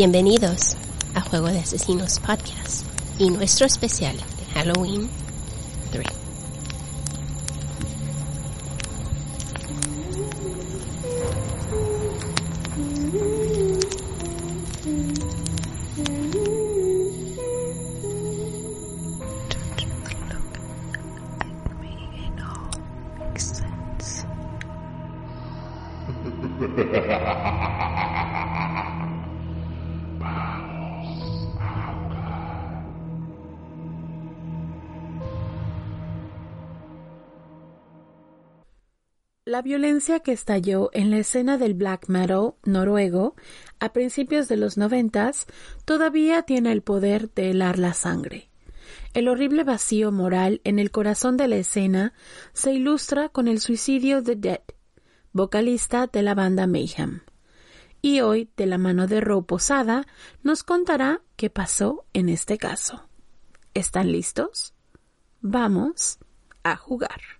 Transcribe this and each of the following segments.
Bienvenidos a Juego de Asesinos Podcast y nuestro especial de Halloween 3. La violencia que estalló en la escena del black metal noruego a principios de los noventas todavía tiene el poder de helar la sangre. El horrible vacío moral en el corazón de la escena se ilustra con el suicidio de Dead, vocalista de la banda Mayhem. Y hoy, de la mano de Ro Posada, nos contará qué pasó en este caso. ¿Están listos? Vamos a jugar.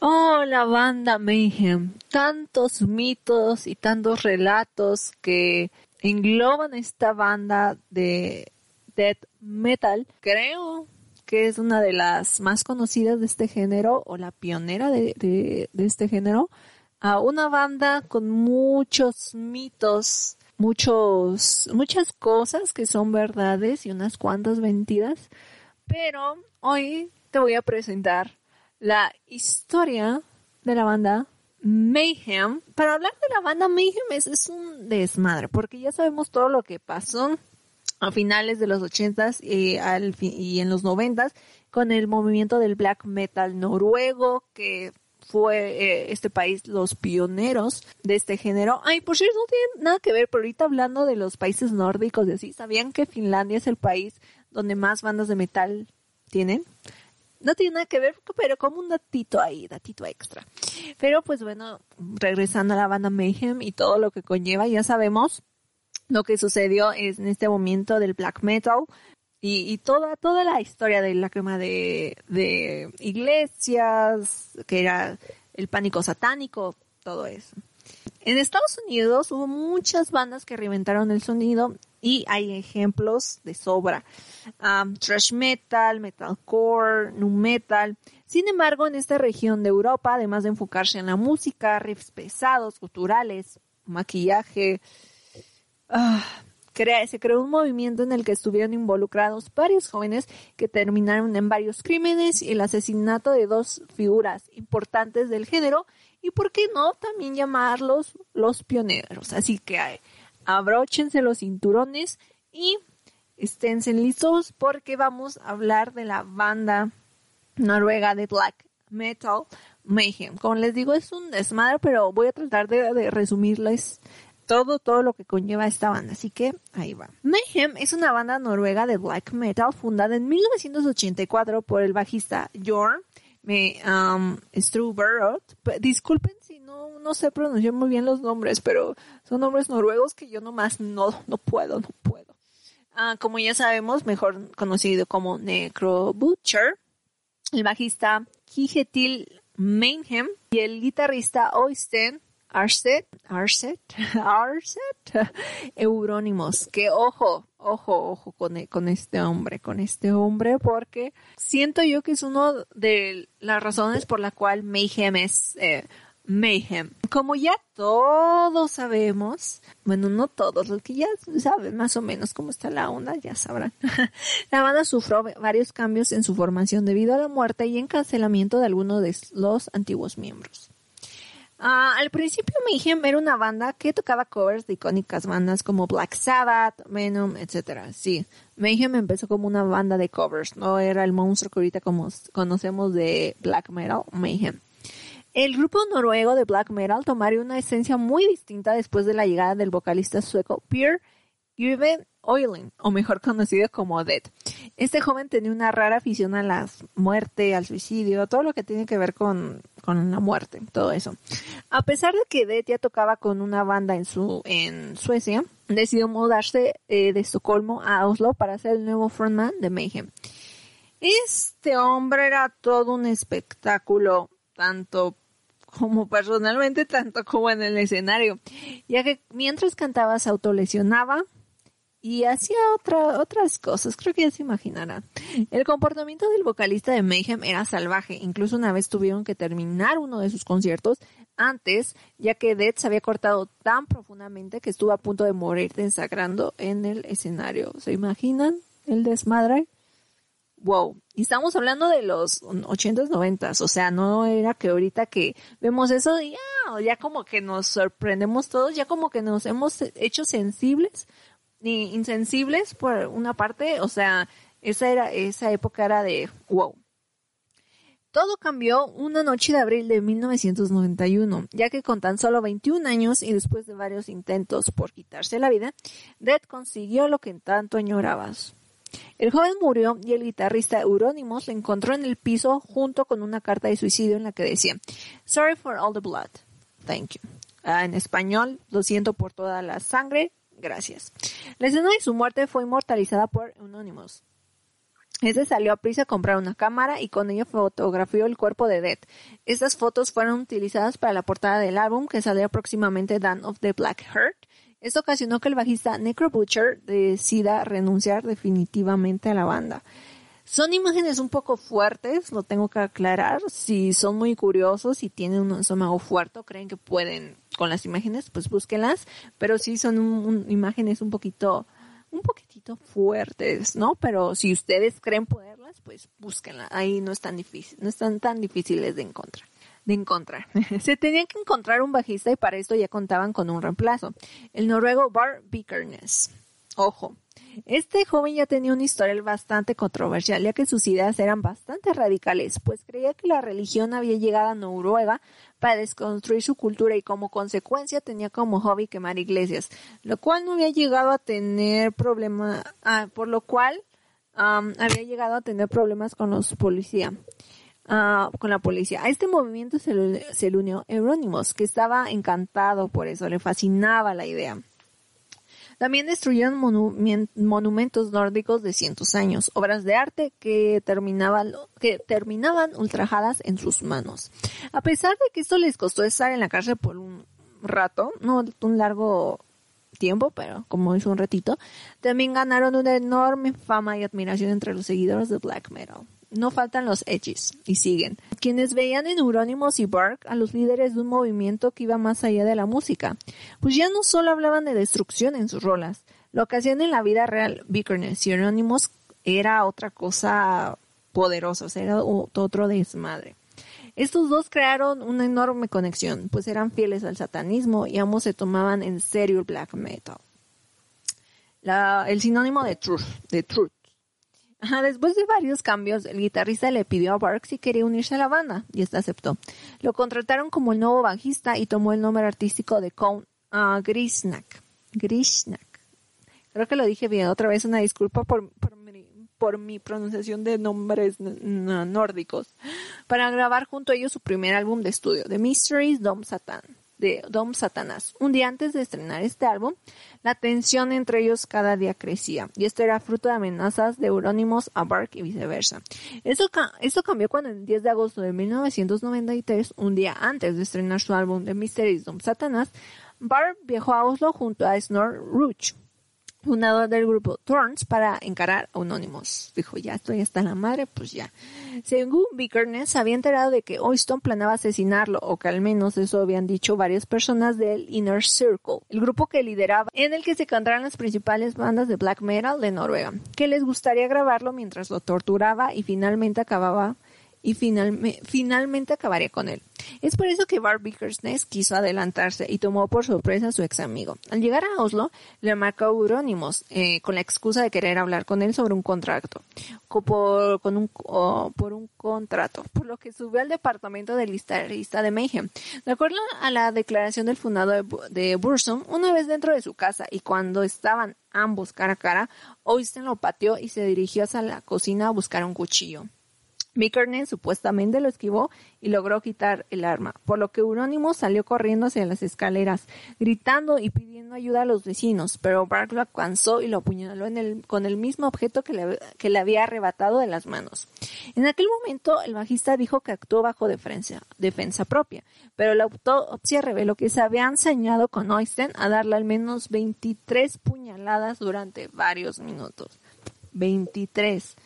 All con banda Mayhem. Tantos mitos y tantos relatos que engloban esta banda de death metal. Creo que es una de las más conocidas de este género o la pionera de, de, este género. A una banda con muchos mitos, muchos, muchas cosas que son verdades y unas cuantas mentiras. Pero hoy te voy a presentar la historia de la banda Mayhem. Para hablar de la banda Mayhem es, es un desmadre, porque ya sabemos todo lo que pasó a finales de los ochentas y, al fi- y en los noventas con el movimiento del black metal noruego que fue eh, este país los pioneros de este género. Ay, por cierto, no tiene nada que ver, pero ahorita hablando de los países nórdicos y así, ¿sabían que Finlandia es el país donde más bandas de metal tienen? No tiene nada que ver, pero como un datito ahí, datito extra. Pero pues bueno, regresando a la banda Mayhem y todo lo que conlleva, ya sabemos lo que sucedió en este momento del black metal y, y toda, toda la historia de la crema de, de iglesias, que era el pánico satánico, todo eso. En Estados Unidos hubo muchas bandas que reinventaron el sonido y hay ejemplos de sobra. Um, thrash metal, metalcore, nu metal. Sin embargo, en esta región de Europa, además de enfocarse en la música, riffs pesados, culturales, maquillaje, ah, crea- se creó un movimiento en el que estuvieron involucrados varios jóvenes que terminaron en varios crímenes y el asesinato de dos figuras importantes del género y por qué no también llamarlos los pioneros. Así que eh, abróchense los cinturones y esténse listos porque vamos a hablar de la banda noruega de black metal Mayhem. Como les digo, es un desmadre, pero voy a tratar de, resumirles todo, todo lo que conlleva esta banda. Así que ahí va. Mayhem es una banda noruega de black metal fundada en 1984 por el bajista Jorn me, um, Disculpen no, sé pronunciar muy bien los nombres, pero son nombres noruegos que yo nomás no, no puedo, no puedo. Ah, como ya sabemos, mejor conocido como Necro Butcher, el bajista Kijetil Mayhem y el guitarrista Oystein Arset, Arset, Arset, Eurónimos. Que ojo, ojo, ojo con, e- con este hombre, con este hombre, porque siento yo que es uno de las razones por la cual Mayhem es eh, Mayhem. Como ya todos sabemos, bueno, no todos, los que ya saben más o menos cómo está la onda, ya sabrán. la banda sufrió varios cambios en su formación debido a la muerte y encarcelamiento de algunos de los antiguos miembros. Ah, al principio Mayhem era una banda que tocaba covers de icónicas bandas como Black Sabbath, Venom, etc. Sí, Mayhem empezó como una banda de covers, no era el monstruo que ahorita como conocemos de black metal, Mayhem. El grupo noruego de black metal tomaría una esencia muy distinta después de la llegada del vocalista sueco Pierre Yve Oiling, o mejor conocido como Dead. Este joven tenía una rara afición a la muerte, al suicidio, todo lo que tiene que ver con, con la muerte, todo eso. A pesar de que Death ya tocaba con una banda en su en Suecia, decidió mudarse eh, de Estocolmo a Oslo para ser el nuevo frontman de Mayhem. Este hombre era todo un espectáculo, tanto como personalmente, tanto como en el escenario, ya que mientras cantaba se autolesionaba y hacía otra, otras cosas, creo que ya se imaginarán. El comportamiento del vocalista de Mayhem era salvaje, incluso una vez tuvieron que terminar uno de sus conciertos antes, ya que Dead se había cortado tan profundamente que estuvo a punto de morir desagrando en el escenario. ¿Se imaginan el desmadre? Wow. Y estamos hablando de los 80s, 90s. O sea, no era que ahorita que vemos eso ya, ya como que nos sorprendemos todos, ya como que nos hemos hecho sensibles ni insensibles por una parte. O sea, esa era, esa época era de wow. Todo cambió una noche de abril de 1991, ya que con tan solo 21 años y después de varios intentos por quitarse la vida, Dead consiguió lo que tanto añorabas. El joven murió y el guitarrista Euronymous le encontró en el piso junto con una carta de suicidio en la que decía Sorry for all the blood. Thank you. Ah, en español, lo siento por toda la sangre. Gracias. La escena de su muerte fue inmortalizada por Euronymous. Este salió a prisa a comprar una cámara y con ello fotografió el cuerpo de Dead. Estas fotos fueron utilizadas para la portada del álbum que saldría próximamente Dan of the Black Heart. Esto ocasionó que el bajista Necro Butcher decida renunciar definitivamente a la banda. Son imágenes un poco fuertes, lo tengo que aclarar. Si son muy curiosos y tienen un estómago fuerte, creen que pueden con las imágenes, pues búsquenlas. Pero sí son imágenes un poquito un poquitito fuertes, ¿no? Pero si ustedes creen poderlas, pues búsquenlas. Ahí no están difícil, no están tan difíciles de encontrar. De encontrar. Se tenían que encontrar un bajista y para esto ya contaban con un reemplazo. El noruego Bar Vikernes. Ojo, este joven ya tenía un historial bastante controversial, ya que sus ideas eran bastante radicales, pues creía que la religión había llegado a Noruega para desconstruir su cultura y como consecuencia tenía como hobby quemar iglesias, lo cual no había llegado a tener problema, ah, por lo cual había llegado a tener problemas con los policías. Ah, con la policía. A este movimiento se, le unió Euronymous, que estaba encantado por eso, le fascinaba la idea. También destruyeron monumentos nórdicos de cientos años, obras de arte que terminaban, que terminaban ultrajadas en sus manos. A pesar de que esto les costó estar en la cárcel por un rato, no un largo tiempo, pero como es un ratito, también ganaron una enorme fama y admiración entre los seguidores de black metal no faltan los edges, y siguen. Quienes veían en Euronymous y Bark a los líderes de un movimiento que iba más allá de la música, pues ya no solo hablaban de destrucción en sus rolas, que hacían en la vida real Bickerness y Euronymous era otra cosa poderosa, era otro desmadre. Estos dos crearon una enorme conexión, pues eran fieles al satanismo y ambos se tomaban en serio el black metal. el sinónimo de truth, de truth Después de varios cambios, el guitarrista le pidió a Bark si quería unirse a la banda y este aceptó. Lo contrataron como el nuevo bajista y tomó el nombre artístico de Cone uh, Grisnak. Creo que lo dije bien. Otra vez una disculpa por, por, mi, pronunciación de nombres nórdicos. Para grabar junto a ellos su primer álbum de estudio, The Mysteries Dom Satan de Dom Satanás. Un día antes de estrenar este álbum, la tensión entre ellos cada día crecía, y esto era fruto de amenazas de Eurónimos a Bark y viceversa. Esto cambió cuando el 10 de agosto de 1993, un día antes de estrenar su álbum The Mysteries Dom Satanás, Bark viajó a Oslo junto a Snor Rouge, fundador del grupo Thorns, para encarar a Anonymous. Dijo, ya estoy hasta la madre, pues ya. Según Vickerness, había enterado de que Oyston planeaba asesinarlo, o que al menos eso habían dicho varias personas del Inner Circle, el grupo que lideraba, en el que se cantaran las principales bandas de black metal de Noruega, que les gustaría grabarlo mientras lo torturaba y finalmente acababa y finalme- finalmente acabaría con él. Es por eso que Bart Bickersness quiso adelantarse y tomó por sorpresa a su ex amigo. Al llegar a Oslo, le marcó a Euronymous eh, con la excusa de querer hablar con él sobre un contrato, co- por, con un, contrato, por lo que subió al departamento del listarista de Mayhem. De acuerdo a la declaración del fundador de, Bu- de Bursum, una vez dentro de su casa y cuando estaban ambos cara a cara, Oysten lo pateó y se dirigió hacia la cocina a buscar un cuchillo. Bickernes supuestamente lo esquivó y logró quitar el arma, por lo que Euronymous salió corriendo hacia las escaleras, gritando y pidiendo ayuda a los vecinos, pero Bark lo alcanzó y lo apuñaló en el- con el mismo objeto que le, que le había arrebatado de las manos. En aquel momento, el bajista dijo que actuó bajo defensa, defensa propia, pero la autopsia reveló que se había ensañado con Oysten a darle al menos 23 puñaladas durante varios minutos. 23.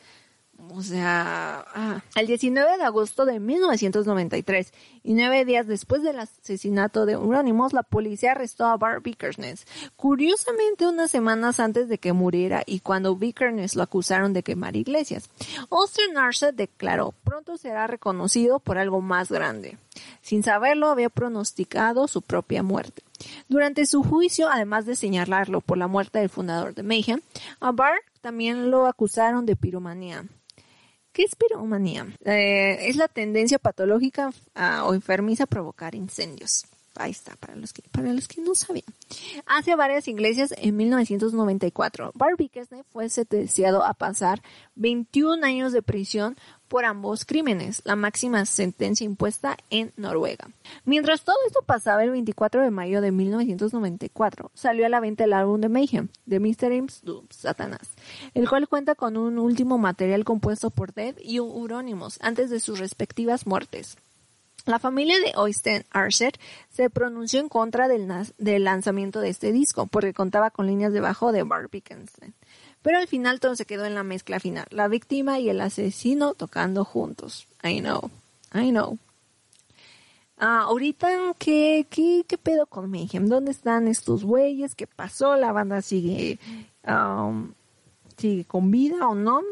O sea, ah, el 19 de agosto de 1993 y nueve días después del asesinato de Euronymous, la policía arrestó a Bart. Curiosamente, unas semanas antes de que muriera y cuando Bickersness lo acusaron de quemar iglesias. Austin Arce declaró, pronto será reconocido por algo más grande. Sin saberlo, había pronosticado su propia muerte. Durante su juicio, además de señalarlo por la muerte del fundador de Mayhem, a Bart también lo acusaron de piromanía. ¿Qué es piromanía? Eh, es la tendencia patológica ah, o enfermiza a provocar incendios. Ahí está, para los que, para los que no sabían. Hacia varias iglesias en 1994. Bart Bickersney fue sentenciado a pasar 21 años de prisión por ambos crímenes, la máxima sentencia impuesta en Noruega. Mientras todo esto pasaba, el 24 de mayo de 1994 salió a la venta el álbum de Mayhem, Mr. Imps Doom, Satanás, el cual cuenta con un último material compuesto por Dead y Euronymous antes de sus respectivas muertes. La familia de Oystein Archer se pronunció en contra del, del lanzamiento de este disco porque contaba con líneas de bajo de Bart Bickerstein. Pero al final todo se quedó en la mezcla final, la víctima y el asesino tocando juntos. I know, I know. Ah, ahorita, ¿qué, qué, ¿qué pedo con Mayhem? ¿Dónde están estos güeyes? ¿Qué pasó? ¿La banda sigue, um, sigue con vida o no?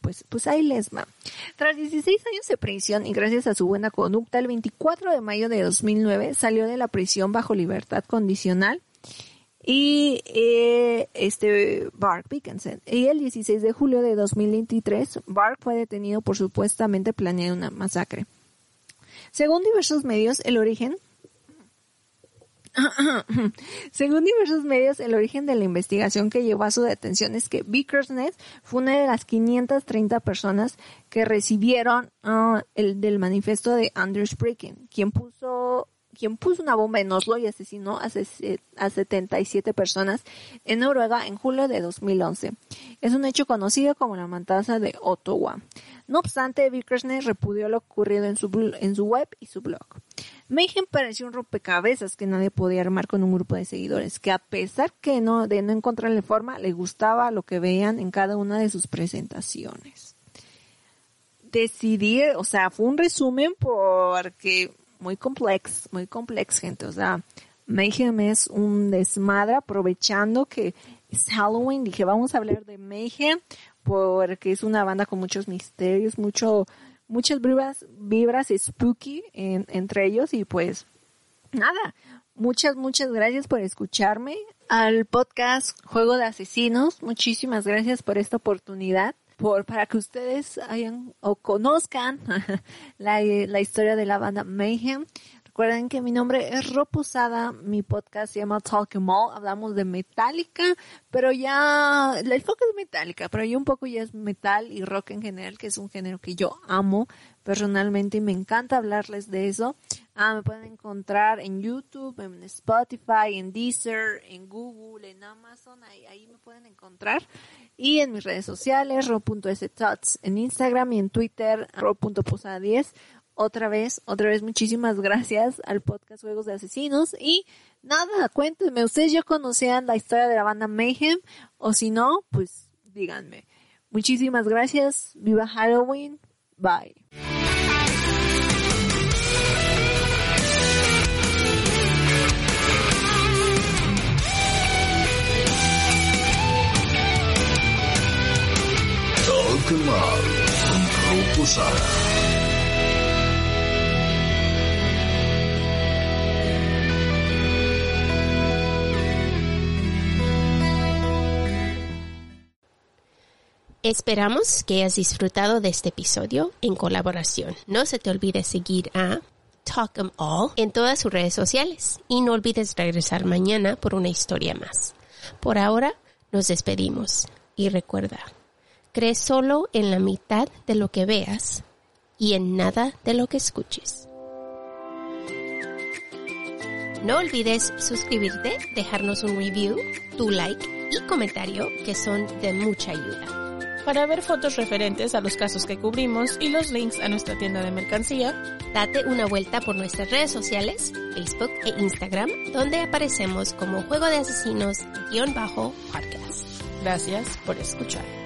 Pues, pues ahí les va. Tras 16 años de prisión y gracias a su buena conducta, el 24 de mayo de 2009 salió de la prisión bajo libertad condicional y eh, este Bark Dickinson. Y el 16 de julio de 2023, Bark fue detenido por supuestamente planear una masacre. Según diversos medios, el origen según diversos medios, el origen de la investigación que llevó a su detención es que Bickersness fue una de las 530 personas que recibieron ah, el del manifiesto de Anders Breaking, quien puso quien puso una bomba en Oslo y asesinó a, se- a 77 personas en Noruega en julio de 2011. Es un hecho conocido como la matanza de Ottawa. No obstante, Bickersness repudió lo ocurrido en su, bl- en su web y su blog. Mayhem pareció un rompecabezas que nadie podía armar con un grupo de seguidores, que a pesar que no, de no encontrarle forma, le gustaba lo que veían en cada una de sus presentaciones. Decidí, o sea, fue un resumen porque muy complex, muy complex, gente. O sea, Mayhem es un desmadre aprovechando que es Halloween. Dije, vamos a hablar de Mayhem porque es una banda con muchos misterios, mucho, muchas vibras, vibras spooky en- entre ellos y pues nada, muchas, muchas gracias por escucharme al podcast Juego de Asesinos. Muchísimas gracias por esta oportunidad. Por, para que ustedes hayan o conozcan la, la historia de la banda Mayhem. Recuerden que mi nombre es Ro Posada, mi podcast se llama Talk 'em All, hablamos de Metallica, pero ya, el foco es Metallica, pero yo un poco ya es metal y rock en general, que es un género que yo amo personalmente y me encanta hablarles de eso. Ah, me pueden encontrar en YouTube, en Spotify, en Deezer, en Google, en Amazon, ahí, me pueden encontrar. Y en mis redes sociales, ro.stots, en Instagram y en Twitter, ro.posada10. Otra vez, otra vez, muchísimas gracias al podcast Juegos de Asesinos. Y nada, cuéntenme, ¿ustedes ya conocían la historia de la banda Mayhem? O si no, pues díganme. Muchísimas gracias. Viva Halloween. Bye. Esperamos que hayas disfrutado de este episodio en colaboración. No se te olvide seguir a Talk 'em All en todas sus redes sociales y no olvides regresar mañana por una historia más. Por ahora, nos despedimos y recuerda, cree solo en la mitad de lo que veas y en nada de lo que escuches. No olvides suscribirte, dejarnos un review, tu like y comentario que son de mucha ayuda. Para ver fotos referentes a los casos que cubrimos y los links a nuestra tienda de mercancía, Date una vuelta por nuestras redes sociales, Facebook e Instagram, donde aparecemos como Juego de Asesinos-podcast. gracias por escuchar.